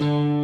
you